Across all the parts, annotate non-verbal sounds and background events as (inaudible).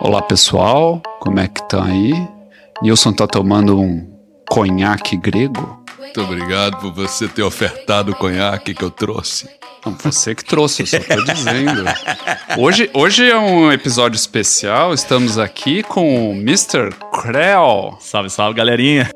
Olá pessoal, como é que tá aí? Nilson tá tomando um conhaque grego? Muito obrigado por você ter ofertado o conhaque que eu trouxe. Não, você que trouxe, eu só tô dizendo. (laughs) Hoje, hoje é um episódio especial, estamos aqui com o Mr. Krell. Salve, salve, galerinha.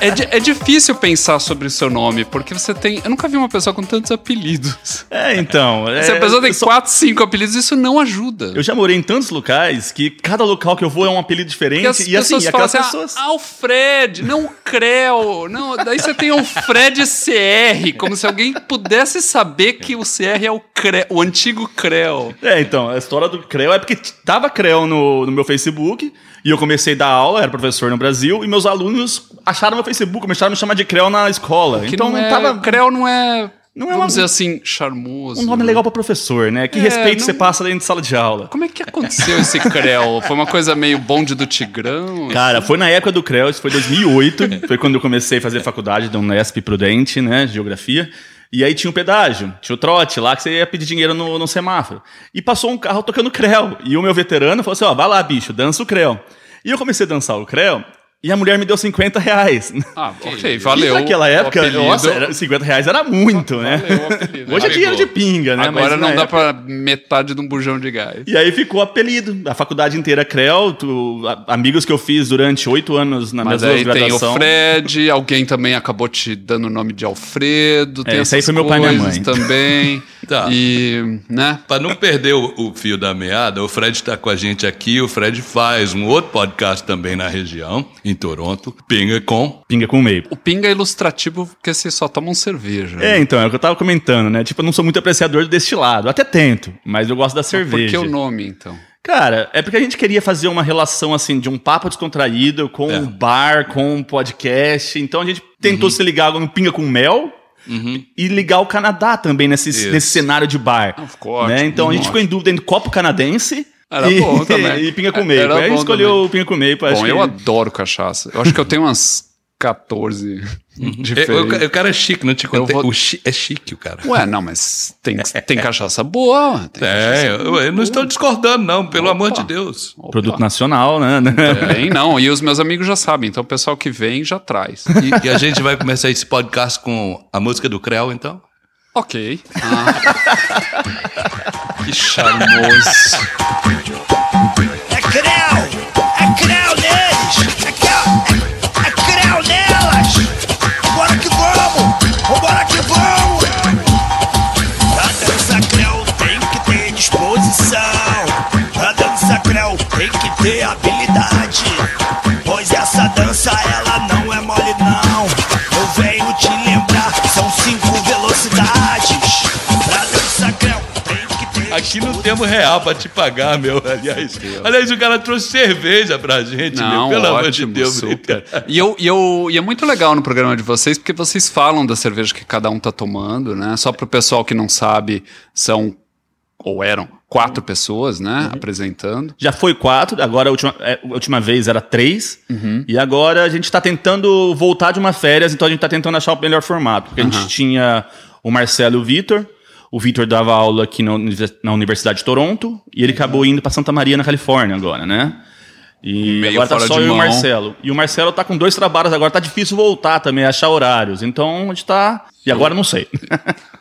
É, é, é difícil pensar sobre o seu nome, porque você tem. Eu nunca vi uma pessoa com tantos apelidos. É, então. Se a é, pessoa tem só- quatro, cinco apelidos, isso não ajuda. Eu já morei em tantos locais que cada local que eu vou é um apelido diferente. As e assim, e falam aquelas assim, pessoas. ah, Alfred, não o Creu. Não, daí você tem o Fred CR, como se alguém pudesse saber que o CR é o, Cre, o antigo Creu. É, então, a história do Creu é porque tava Creu no, no meu Facebook e eu comecei a dar aula, era professor no Brasil, e meus alunos acharam meu Facebook, começaram a me chamar de Creu na escola. Que então não é, tava. Creu não é, Não é vamos uma- dizer assim, charmoso. Um nome legal pra professor, né? Que É, respeito não- você passa dentro de sala de aula. Como é que aconteceu esse Creu? Foi uma coisa meio bonde do Tigrão? Cara, foi na época do CREO, isso foi 2008, foi quando eu comecei a fazer faculdade da Unesp Prudente, né, geografia. E aí tinha o pedágio, tinha o trote lá que você ia pedir dinheiro no, no semáforo. E passou um carro tocando creu. E o meu veterano falou assim: ó, vai lá, bicho, dança o creu. E eu comecei a dançar o creu e a mulher me deu 50 reais. Ah, (laughs) ok, valeu. E naquela época, nossa, era, 50 reais era muito, né? Valeu. (laughs) Hoje é dinheiro de pinga, né? Agora Mas não dá época- pra metade de um bujão de gás. E aí ficou o apelido. A faculdade inteira Creu, tu- a- amigos que eu fiz durante oito anos na Mas minha aí tem o. Fred, alguém também acabou te dando o nome de Alfredo. Tem É, esse aí foi meu pai e minha mãe. também. (laughs) Tá. E, né? Para não perder o, o fio da meada, o Fred está com a gente aqui. O Fred faz um outro podcast também na região, em Toronto, Pinga com. Pinga com meio. O pinga é ilustrativo porque vocês só tomam cerveja. É, né? então, é o que eu tava comentando, né? Tipo, eu não sou muito apreciador do destilado. Até tento, mas eu gosto da Por cerveja. que o nome, então? Cara, é porque a gente queria fazer uma relação, assim, de um papo descontraído com É. um bar, com um podcast. Então a gente Uhum. tentou se ligar no Pinga com Mel e ligar o Canadá também nesse, Isso. nesse cenário de bar. Ah, ficou né? ótimo, Então a gente ótimo. ficou em dúvida entre copo canadense Era e, bom (laughs) também. e Pinga com É, meio. Aí bom escolheu também. o Pinga com meio. Bom, acho eu que... adoro cachaça. Eu acho que eu tenho umas 14 É, o, diferentes. o cara é chique, não te contei. vou- O chi- é chique o cara. Ué, não, mas tem, tem cachaça boa. Tem É, cachaça eu, eu não estou discordando, não, pelo Opa. amor de Deus. Opa. Produto nacional, né? Tem, não. E os meus amigos já sabem. Então o pessoal que vem já traz. E, e a gente vai começar esse podcast com a música do Creu, então? Ok. Ah. que charmoso. É creu! É creu neles! É creu, é, é creu nelas! Bora que vamos! Vambora que vamos! Pra dança creu tem que ter disposição Pra dança creu tem que ter habilidade Aqui não temos real pra te pagar, meu. Aliás, aliás o cara trouxe cerveja pra gente, Não, meu. Pelo amor de ótimo, Deus. super. E, eu, e, eu, e é muito legal no programa de vocês, porque vocês falam da cerveja que cada um tá tomando, né? Só pro pessoal que não sabe, são, ou eram, quatro pessoas, né? Apresentando. Já foi quatro, agora a última, é, a última vez era três. E agora a gente tá tentando voltar de uma férias, então a gente tá tentando achar o melhor formato. Porque a gente tinha o Marcelo e o Vitor. O Vitor dava aula aqui na, uni- na Universidade de Toronto e ele acabou indo pra Santa Maria, na Califórnia, agora, né? E Meio agora tá só eu e o. Marcelo. E o Marcelo tá com dois trabalhos agora, tá difícil voltar também, achar horários. Então a gente tá. E agora não sei. (laughs)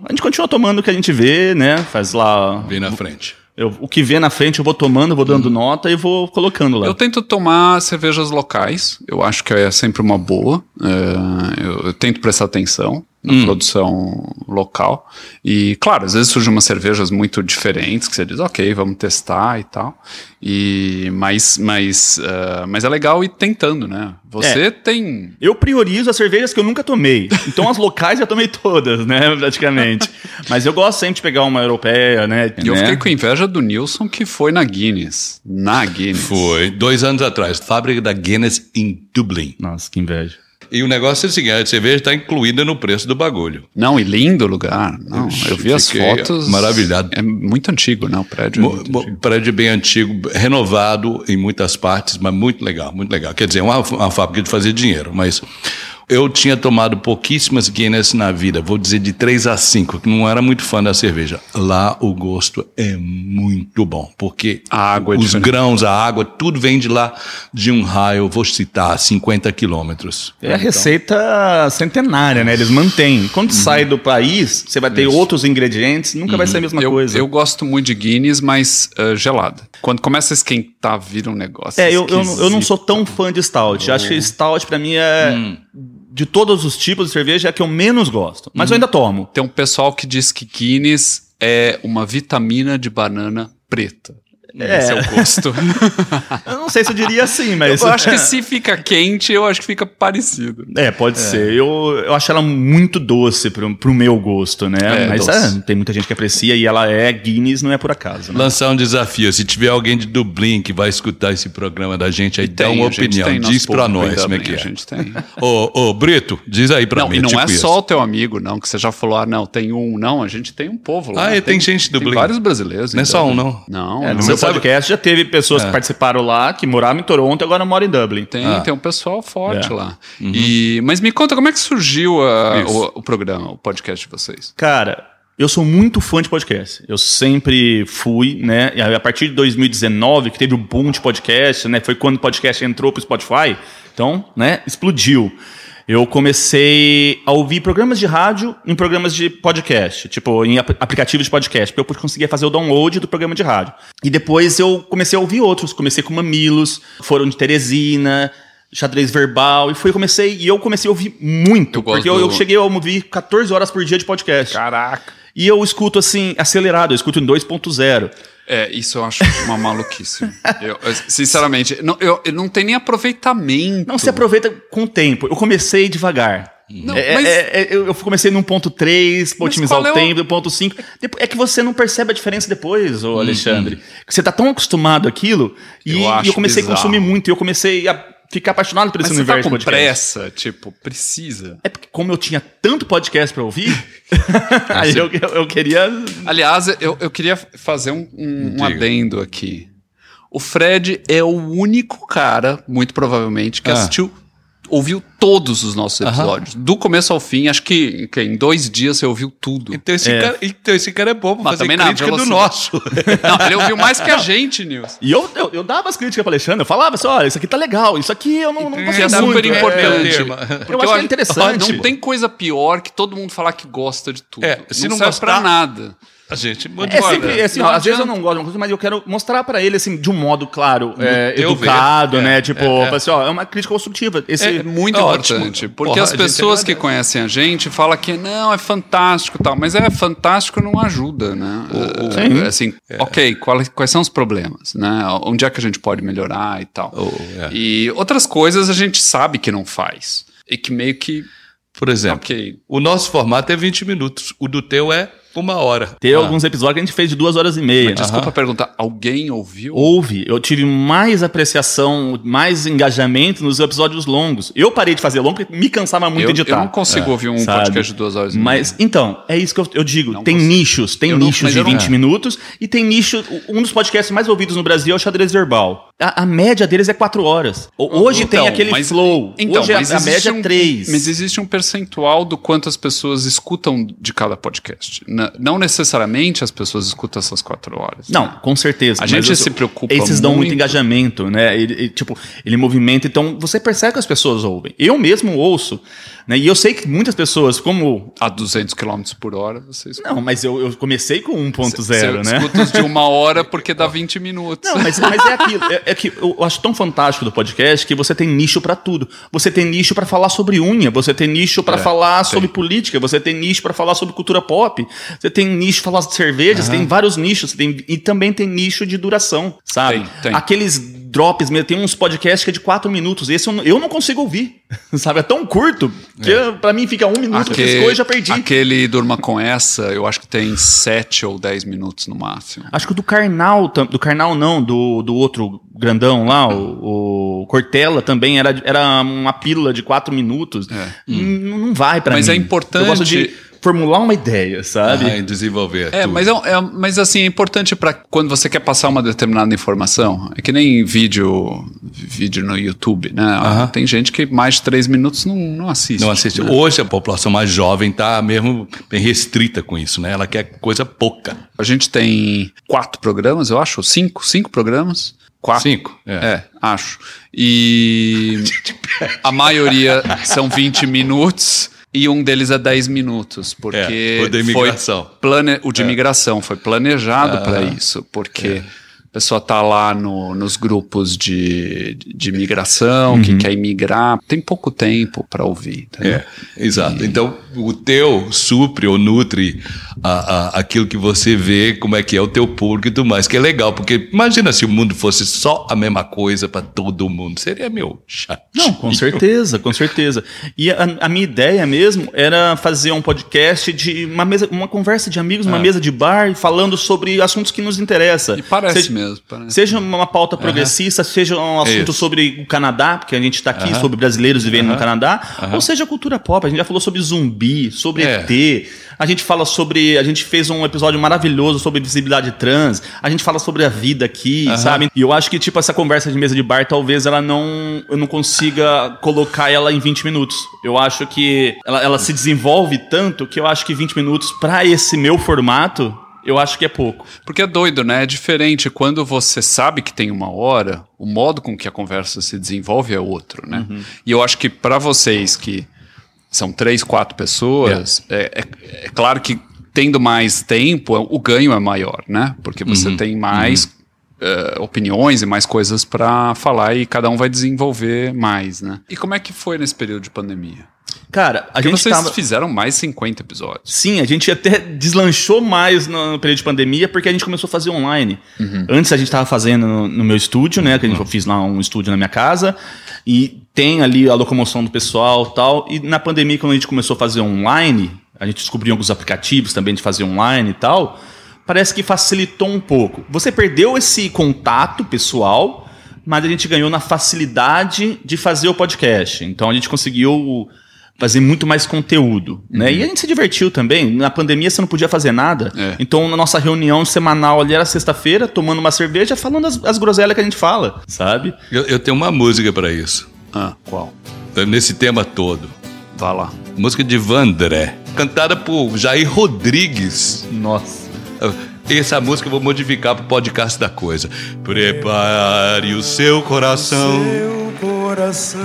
a gente continua tomando o que a gente vê, né? Faz lá. Vem na frente. Eu- o que vê na frente eu vou tomando, vou dando nota e vou colocando lá. Eu tento tomar cervejas locais, eu acho que é sempre uma boa. É, eu, eu tento prestar atenção na produção local. E, claro, às vezes surgem umas cervejas muito diferentes que você diz, ok, vamos testar e tal. E, mas, mas, eh, mas é legal ir tentando, né? Você É. tem. Eu priorizo as cervejas que eu nunca tomei. Então as locais já tomei todas, né? (laughs) Praticamente. Mas eu gosto sempre de pegar uma europeia, né? E eu né? fiquei com inveja do Nilson que foi na Guinness. Na Guinness. Foi, dois anos atrás, fábrica da Guinness em Dublin. Nossa, que inveja. E o negócio é o seguinte, a cerveja está incluída no preço do bagulho. Não, e lindo o lugar. Não, eu vi as fotos. maravilhado. É muito antigo, né? O prédio. é Mo- muito mo- antigo. prédio bem antigo, renovado em muitas partes, mas muito legal, muito legal. Quer dizer, uma, uma fábrica de fazer dinheiro, mas eu tinha tomado pouquíssimas Guinness na vida, vou dizer de 3 a 5, que não era muito fã da cerveja. Lá o gosto é muito bom, porque A água é os diferente. grãos, a água, tudo vem de lá de um raio, vou citar, 50 quilômetros. É a receita centenária, né? Eles mantêm. Quando sai do país, você vai ter outros ingredientes, nunca vai ser a mesma eu, coisa. eu gosto muito de Guinness, mas ah, gelada. Quando começa a esquentar, vira um negócio. É, eu, eu, não- eu não sou tão fã de stout. Acho que stout pra mim é. De todos os tipos de cerveja, é a que eu menos gosto. Mas eu ainda tomo. Tem um pessoal que diz que Guinness é uma vitamina de banana preta. É. Esse é o gosto. (laughs) Eu não sei se eu diria assim, mas. eu acho (laughs) que se fica quente, eu acho que fica parecido. É, pode ser. Eu, eu acho ela muito doce pro, pro meu gosto, né? É, Mas é, tem muita gente que aprecia e ela é Guinness, não é por acaso. Né? Lançar um desafio. Se tiver alguém de Dublin que vai escutar esse programa da gente, aí dá Tem, uma a gente opinião. tem Diz pra nós como é que é. A gente tem. Ô, ô, Brito, diz aí pra Não, mim. e não te é só o teu amigo, não, que você já falou, ah, não, tem um, não, a gente tem um povo lá. Ah, é, tem gente do Tem Blink. vários brasileiros. Não é em só um, Dublin. não. Não, É, não. Podcast já teve pessoas que participaram lá, que moravam em Toronto e agora moram em Dublin. Tem, Ah. tem um pessoal forte É. lá. E, mas me conta, como é que surgiu a- Isso. o, o programa, o podcast de vocês? Cara, eu sou muito fã de podcast. Eu sempre fui, né? E a partir de 2019, que teve o boom de podcast, né? Foi quando o podcast entrou pro Spotify. Então, né? Explodiu. Eu comecei a ouvir programas de rádio em programas de podcast, tipo, em ap- aplicativos de podcast, porque eu conseguia fazer o download do programa de rádio. E depois eu comecei a ouvir outros. Comecei com Mamilos, foram de Teresina, xadrez verbal, e foi comecei, e eu comecei a ouvir muito, Eu porque eu, eu cheguei a ouvir 14 horas por dia de podcast. Caraca. E eu escuto assim, acelerado, eu escuto em 2.0. É, isso eu acho uma maluquice. Eu, sinceramente, não, eu, eu não tem nem aproveitamento. Não se aproveita com o tempo. Eu comecei devagar. Não, É- mas- é- é- eu comecei num ponto 3 pra Mas otimizar é o o- tempo, no ponto 5. Depo- É que você não percebe a diferença depois, ô Alexandre. Você tá tão acostumado àquilo. E Eu e eu, comecei bizarro. a consumir muito. E eu comecei a ficar apaixonado por Mas esse você tá universo com podcast. pressa, tipo, precisa. É porque como eu tinha tanto podcast pra ouvir, (laughs) (laughs) aí eu, eu, eu queria... Aliás, eu, eu queria fazer um, um, um adendo aqui. O Fred é o único cara, muito provavelmente, que Ah. assistiu, ouviu todos os nossos episódios. Do começo ao fim, acho que, que em dois dias você ouviu tudo. Então esse, É. cara, então esse cara é bom pra Mas fazer também na crítica do nosso. Não, ele ouviu mais que a gente, Nils. E eu, eu, eu dava as críticas pro Alexandre, eu falava assim, olha, isso aqui tá legal, isso aqui eu não, não gostei é muito. super é, importante. termo. Porque Eu acho que é interessante. Não tem coisa pior que todo mundo falar que gosta de tudo. É, se não serve gostar- pra nada. A gente manda É sempre assim, Não às vezes eu não gosto de uma coisa, mas eu quero mostrar pra ele assim de um modo claro, é, educado, ver. né? É, Tipo, é, é. assim, ó, é uma crítica construtiva. Esse É muito é importante, ótimo. porque Porra, as pessoas que conhecem a gente falam que não, é fantástico e tal, mas é fantástico não ajuda, né? Sim. É, assim, ok, quais, quais são os problemas, né? Onde é que a gente pode melhorar e tal. Oh, é. E outras coisas a gente sabe que não faz. E que meio que, Por exemplo, ok, o nosso formato é 20 minutos. O do teu é uma hora. Tem Ah. alguns episódios que a gente fez de duas horas e meia. desculpa perguntar, alguém ouviu? Houve, eu tive mais apreciação, mais engajamento nos episódios longos. Eu parei de fazer longo porque me cansava muito eu, editar. eu não consigo ouvir um sabe? podcast de duas horas e meia. Mas, então, é isso que eu, eu digo. Não tem consigo. nichos, tem Eu não- nichos mas de eu não- 20 minutos e tem nicho. Um dos podcasts mais ouvidos no Brasil é o Xadrez Verbal. A, a média deles é 4 horas. O- Hoje Então, tem aquele mas- flow. Então, Hoje a, mas a existe média um- é 3. Mas existe um percentual do quanto as pessoas escutam de cada podcast. Na- Não necessariamente as pessoas escutam essas quatro horas. Não, com certeza. A gente eu- se preocupa Esses dão muito muito. engajamento, né? Ele, ele, tipo, ele movimenta, então você percebe que as pessoas ouvem. Eu mesmo ouço, né? E eu sei que muitas pessoas, como. A 200 km por hora, você escuta. Não, mas eu, eu comecei com 1.0, Você né? escuta os de uma hora porque dá (laughs) 20 minutos. Não, mas, mas é aquilo. É, é que eu acho tão fantástico do podcast que você tem nicho pra tudo. Você tem nicho pra falar sobre unha, você tem nicho pra É, falar sobre política, você tem nicho pra falar sobre cultura pop, você tem nicho pra falar de cerveja, você tem vários nichos, tem, e também tem nicho de duração, sabe? Tem, tem. Aqueles drops mesmo. Tem uns podcasts que é de quatro minutos. Esse eu, não- eu não consigo ouvir. (laughs) Sabe? É tão curto que pra mim fica um minuto, Aque- piscou e já perdi. Aquele Durma Com Essa, eu acho que tem sete ou dez minutos no máximo. Acho que o do Karnal, tam- do Karnal não, do, do outro grandão lá, o, o Cortella também era, era uma pílula de quatro minutos. N- Não vai pra Mas mim. é importante- Eu gosto de formular uma ideia, sabe? Ah, e desenvolver. É, tudo. mas, é, é- mas assim, é importante para quando você quer passar uma determinada informação. É que nem vídeo, vídeo no YouTube, né? Aham. Tem gente que mais de três minutos não, não assiste. Não assiste. né? Hoje a população mais jovem está mesmo bem restrita com isso, né? Ela quer coisa pouca. A gente tem quatro programas, eu acho, cinco, cinco programas. Quatro. Cinco, é. É, acho. E (laughs) a maioria são 20 minutos e um deles é 10 minutos, porque É, o foi imigração. plane... o de imigração foi planejado para Ah, isso, porque a pessoa tá lá no- nos grupos de, de imigração, que quer imigrar, tem pouco tempo para ouvir. entendeu? É, exato. Então, o teu supre ou nutre a, a- aquilo que você vê, como é que é o teu público e tudo mais, que é legal, porque imagina se o mundo fosse só a mesma coisa para todo mundo. Seria meu chato. Não, com certeza, com certeza. E a, a minha ideia mesmo era fazer um podcast de uma mesa, uma conversa de amigos, uma mesa de bar, falando sobre assuntos que nos interessam. E parece Seja- mesmo. Parece. Seja uma pauta progressista, seja um assunto Isso. sobre o Canadá, porque a gente está aqui sobre brasileiros vivendo no Canadá, ou seja cultura pop. A gente já falou sobre zumbi, sobre É. ET. A gente fala sobre. A gente fez um episódio maravilhoso sobre visibilidade trans. A gente fala sobre a vida aqui, sabe? E eu acho que, tipo, essa conversa de mesa de bar, talvez ela não. Eu não consiga colocar ela em 20 minutos. Eu acho que ela, ela se desenvolve tanto que eu acho que 20 minutos, para esse meu formato, eu acho que é pouco. Porque é doido, né? É diferente quando você sabe que tem uma hora, o modo com que a conversa se desenvolve é outro, né? E eu acho que para vocês que são três, quatro pessoas, é, é- é claro que tendo mais tempo, o ganho é maior, né? Porque você tem mais eh, opiniões e mais coisas para falar e cada um vai desenvolver mais, né? E como é que foi nesse período de pandemia? Cara, a Porque gente vocês tava... fizeram mais de 50 episódios. Sim, a gente até deslanchou mais no, período de pandemia porque a gente começou a fazer online. Antes a gente estava fazendo no, no meu estúdio, né? Que a gente, eu fiz lá um estúdio na minha casa. E tem ali a locomoção do pessoal tal. E na pandemia, quando a gente começou a fazer online, a gente descobriu alguns aplicativos também de fazer online e tal. Parece que facilitou um pouco. Você perdeu esse contato pessoal, mas a gente ganhou na facilidade de fazer o podcast. Então a gente conseguiu fazer muito mais conteúdo, né? E a gente se divertiu também. Na pandemia você não podia fazer nada. É. Então na nossa reunião semanal ali era sexta-feira, tomando uma cerveja, falando as, as groselhas que a gente fala, sabe? Eu, eu tenho uma música para isso, Ah, qual? nesse tema todo. Vá lá. Música de Vandré, cantada por Jair Rodrigues. Nossa. Essa música eu vou modificar pro podcast da coisa. Prepare o seu coração Seu coração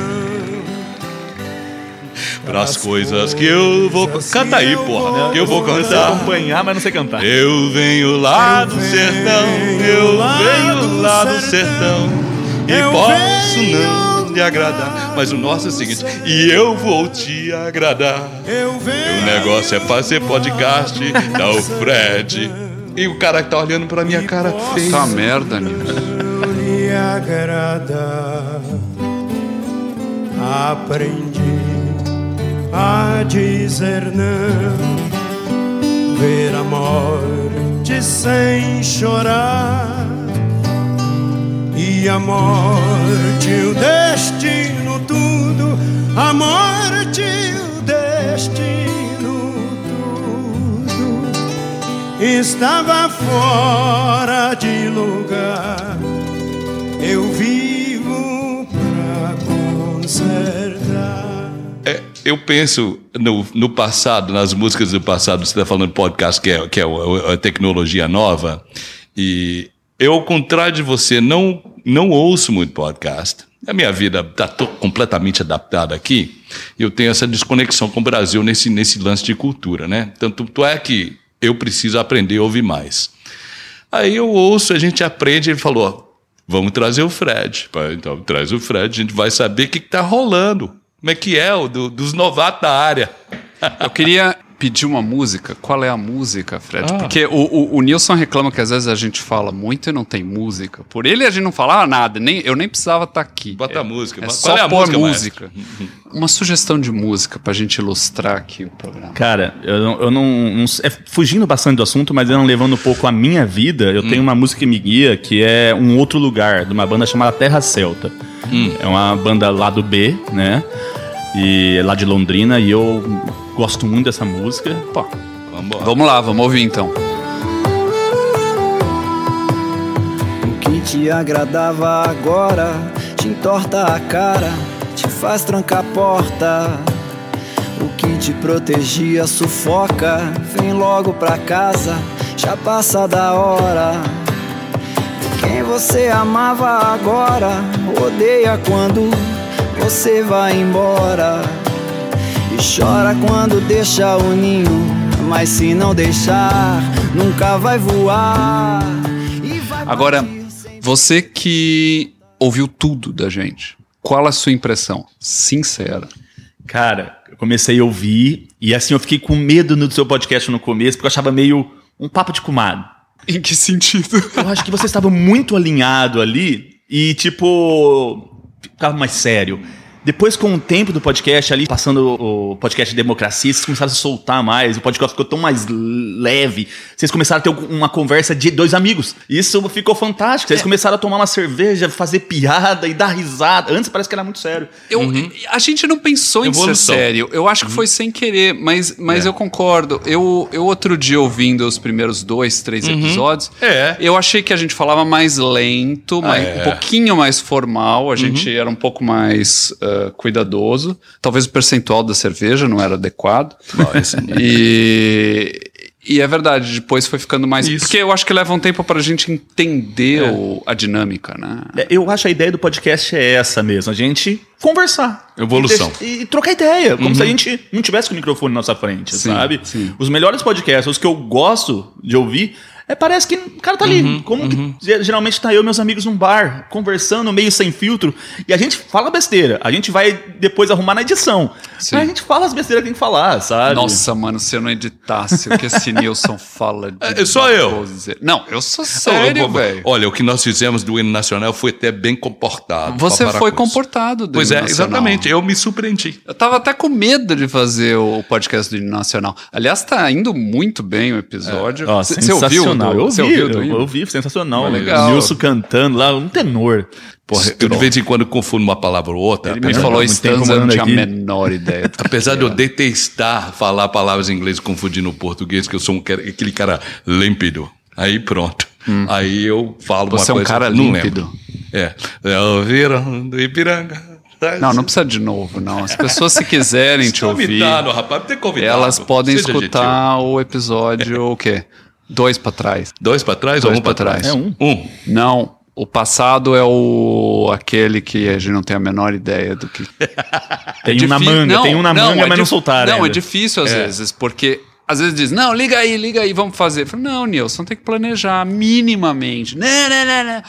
para as coisas que eu vou. Canta aí, porra, que eu vou cantar. acompanhar, mas não sei cantar. Eu venho lá do sertão, eu venho lá do sertão e posso não lhe agradar. Mas o nosso é o seguinte: e eu vou te agradar. Eu venho O negócio é fazer podcast, dá o Fred. E o cara que tá olhando pra minha cara feia. Tá merda, amigo. lhe agradar. Aprendi a dizer não, ver a morte sem chorar. E a morte, o destino, tudo. A morte, Estava fora de lugar. Eu vivo pra consertar. É, eu penso no, no passado, nas músicas do passado, você está falando podcast, que é, que é o- a tecnologia nova, e eu, ao contrário de você, não, não ouço muito podcast. A minha vida está completamente adaptada aqui, eu tenho essa desconexão com o Brasil nesse, nesse lance de cultura, né? Tanto é que eu preciso aprender a ouvir mais. Aí eu ouço, a gente aprende, ele falou, vamos trazer o Fred. Então, traz o Fred, a gente vai saber o que está rolando. Como é que é o do- dos novatos da área. Eu queria pedir uma música. Qual é a música, Fred? Ah. Porque o, o, o Nilson reclama que às vezes a gente fala muito e não tem música. Por ele a gente não falava nada, nem, eu nem precisava estar aqui. Bota é, a música. É Qual só é a pôr música, música. Uma sugestão de música pra gente ilustrar aqui o programa. Cara, eu não. Eu não, não- é, fugindo bastante do assunto, mas eu não levando um pouco a minha vida, eu tenho uma música que me guia que é Um Outro Lugar, de uma banda chamada Terra Celta. É uma banda lá do B, né? E é lá de Londrina, e eu gosto muito dessa música. Pô, Vambora. vamos lá, vamos ouvir então. O que te agradava agora te entorta a cara, te faz trancar a porta. O que te protegia sufoca, vem logo pra casa, já passa da hora. Quem você amava agora odeia quando você vai embora. E chora quando deixa o ninho, mas se não deixar, nunca vai voar. E vai Agora, você que ouviu tudo da gente, qual a sua impressão? Sincera. Cara, eu comecei a ouvir, e assim eu fiquei com medo no seu podcast no começo, porque eu achava meio um papo de comadre. Em que sentido? Eu acho que você estava muito alinhado ali e, tipo, ficava mais sério. Depois, com o tempo do podcast ali, passando o podcast de democracia, vocês começaram a se soltar mais, o podcast ficou tão mais leve. Vocês começaram a ter uma conversa de dois amigos. Isso ficou fantástico. Vocês começaram a tomar uma cerveja, fazer piada e dar risada. Antes parece que era muito sério. Eu, A gente não pensou em Evolução. ser sério. Eu acho que foi sem querer, mas, mas eu concordo. Eu, eu outro dia ouvindo os primeiros dois, três episódios, É. eu achei que a gente falava mais lento, mais, é. um pouquinho mais formal, a gente era um pouco mais cuidadoso. Talvez o percentual da cerveja não era adequado. e, e é verdade, depois foi ficando mais. Isso. Porque eu acho que leva um tempo pra gente entender o- a dinâmica, né? É, Eu acho a ideia do podcast é essa mesmo, a gente conversar. Evolução. E, deixa- e trocar ideia, como se a gente não tivesse com o microfone na nossa frente, Sim, sabe? sim. Os melhores podcasts, os que eu gosto de ouvir, é parece que o cara tá ali. como que ge- geralmente tá eu e meus amigos num bar, conversando, meio sem filtro, e a gente fala besteira. A gente vai depois arrumar na edição. Sim. Mas a gente fala as besteiras que tem que falar, sabe? Nossa, mano, se eu não editasse o que esse (laughs) Nilson fala de. É, só eu. Não, eu sou sério, velho. Olha, o que nós fizemos do hino nacional foi até bem comportado. Você foi comportado do Pois hino é, nacional. exatamente. Eu me surpreendi. Eu tava até com medo de fazer o podcast do Hino Nacional. Aliás, tá indo muito bem o episódio. Ó, Você você ouviu? Sensacional. Eu você ouvi, eu, eu ouvi, sensacional. Foi legal. Nilson cantando lá, um tenor. Porra, eu de vez em quando confundo uma palavra ou outra. Ele me falou muito tempo stanza, eu não tinha a menor ideia. (laughs) Apesar de eu era. detestar falar palavras em inglês confundindo o português, que eu sou um cara- aquele cara límpido. Aí pronto. Aí eu falo Você é uma um coisa. cara não límpido. lembro. É. É, Ouviram do Ipiranga. Não, não precisa de novo, não. As pessoas, se quiserem te ouvir, rapaz, tem convidado. elas podem Seja escutar o episódio, o quê? Dois pra trás. Dois pra trás Dois ou um pra trás? trás. É um. Um. Não, o passado é o aquele que a gente não tem a menor ideia do que. (laughs) Tem É um na manga, não, tem um na não, manga, é mas não soltaram. Não, é ainda. difícil às vezes, porque às vezes diz, não, liga aí, liga aí, vamos fazer. Eu falo, não, Nilson, tem que planejar minimamente. Não, não, não, não.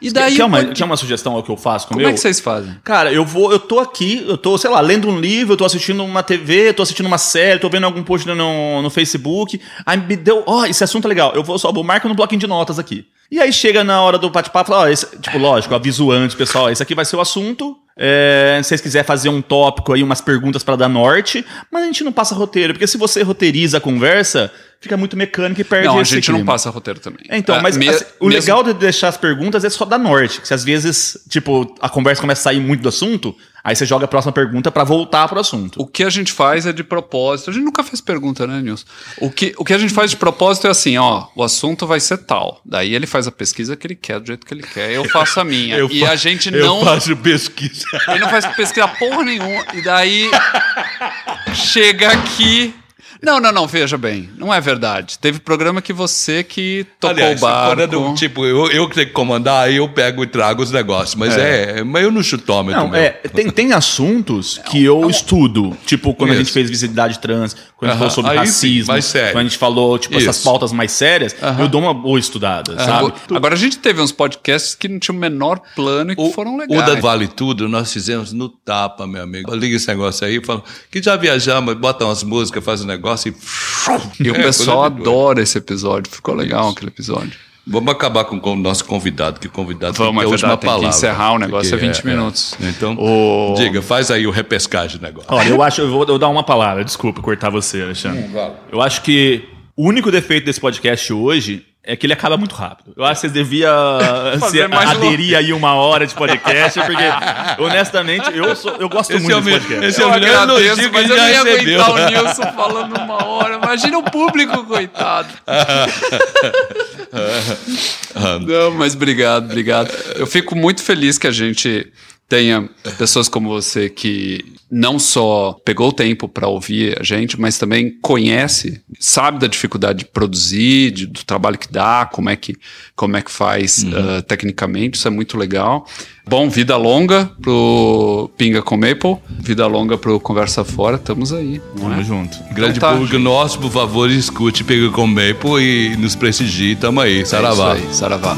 E daí. Quer uma, pode- quer uma sugestão ao que eu faço com o Como meu? é que vocês fazem? Cara, eu vou, eu tô aqui, eu tô, sei lá, lendo um livro, eu tô assistindo uma TV, tô assistindo uma série, tô vendo algum post no, no Facebook. Aí me deu, ó, esse assunto é legal. Eu vou só, eu marco no bloquinho de notas aqui. E aí chega na hora do bate-papo, fala, ó, esse- tipo, lógico, aviso antes, pessoal, esse aqui vai ser o assunto. É, se vocês quiserem fazer um tópico aí, umas perguntas pra dar norte, mas a gente não passa roteiro, porque se você roteiriza a conversa, fica muito mecânico e perde Não, a gente não clima. passa roteiro também. É, então, Ah, mas me- assim, o mesmo- legal de deixar as perguntas é só dar norte. Que se às vezes, tipo, a conversa começa a sair muito do assunto, aí você joga a próxima pergunta pra voltar pro assunto. O que a gente faz é de propósito. A gente nunca fez pergunta, né, Nilson? O que, o que a gente faz de propósito é assim, ó, o assunto vai ser tal. Daí ele faz a pesquisa que ele quer, do jeito que ele quer. Eu faço a minha. (laughs) Eu e fa- a gente eu não. faço pesquisa. Ele não faz pesquisa porra nenhuma. E daí (laughs) chega aqui. Não, não, não, veja bem. Não é verdade. Teve programa que você que tocou Aliás, o barco. é do- tipo, eu, eu que tenho que comandar, aí eu pego e trago os negócios. Mas é, mas eu no chutômetro. Não, meu. é, tem, tem assuntos que eu estudo. Tipo, quando a Isso. gente fez visibilidade trans, quando a gente falou sobre aí sim, racismo, mais sério. quando a gente falou, tipo, essas Isso. pautas mais sérias, eu dou uma boa estudada, sabe? Agora, a gente teve uns podcasts que não tinham o menor plano e que O, foram o legais. da Vale Tudo nós fizemos no tapa, meu amigo. Liga esse negócio aí, fala que já viajamos, bota umas músicas, faz um negócio. Negócio e. E o É, pessoal adora esse episódio. Ficou legal aquele episódio. Vamos acabar com o nosso convidado, que o convidado Vamos, tem é a última verdade, tem que palavra. encerrar o negócio, Porque é 20 minutos. Então, O- diga, faz aí o repescagem do negócio. Olha, eu acho, eu vou, eu vou dar uma palavra, desculpa cortar você, Alexandre. Eu acho que o único defeito desse podcast hoje é que ele acaba muito rápido. Eu acho que vocês deviam (laughs) Fazer se mais aderir aí uma hora de podcast, porque, (laughs) honestamente, eu, sou, eu gosto Esse muito é o desse podcast. esse é o Eu melhor agradeço, elogio que eu já ia recebeu. aguentar o Nilson falando uma hora. Imagina o público, coitado. (laughs) Não, mas obrigado, obrigado. Eu fico muito feliz que a gente tenha pessoas como você que não só pegou o tempo para ouvir a gente, mas também conhece, sabe da dificuldade de produzir, de- do trabalho que dá, como é que, como é que faz ah, tecnicamente, isso é muito legal. Bom, vida longa pro Pinga com Maple, vida longa pro Conversa Fora, estamos aí. Não Tamo é? junto. Grande Então tá, público nosso, por favor, escute, pega com Maple e nos prestigie. Tamo aí, É saravá. isso aí, Saravá.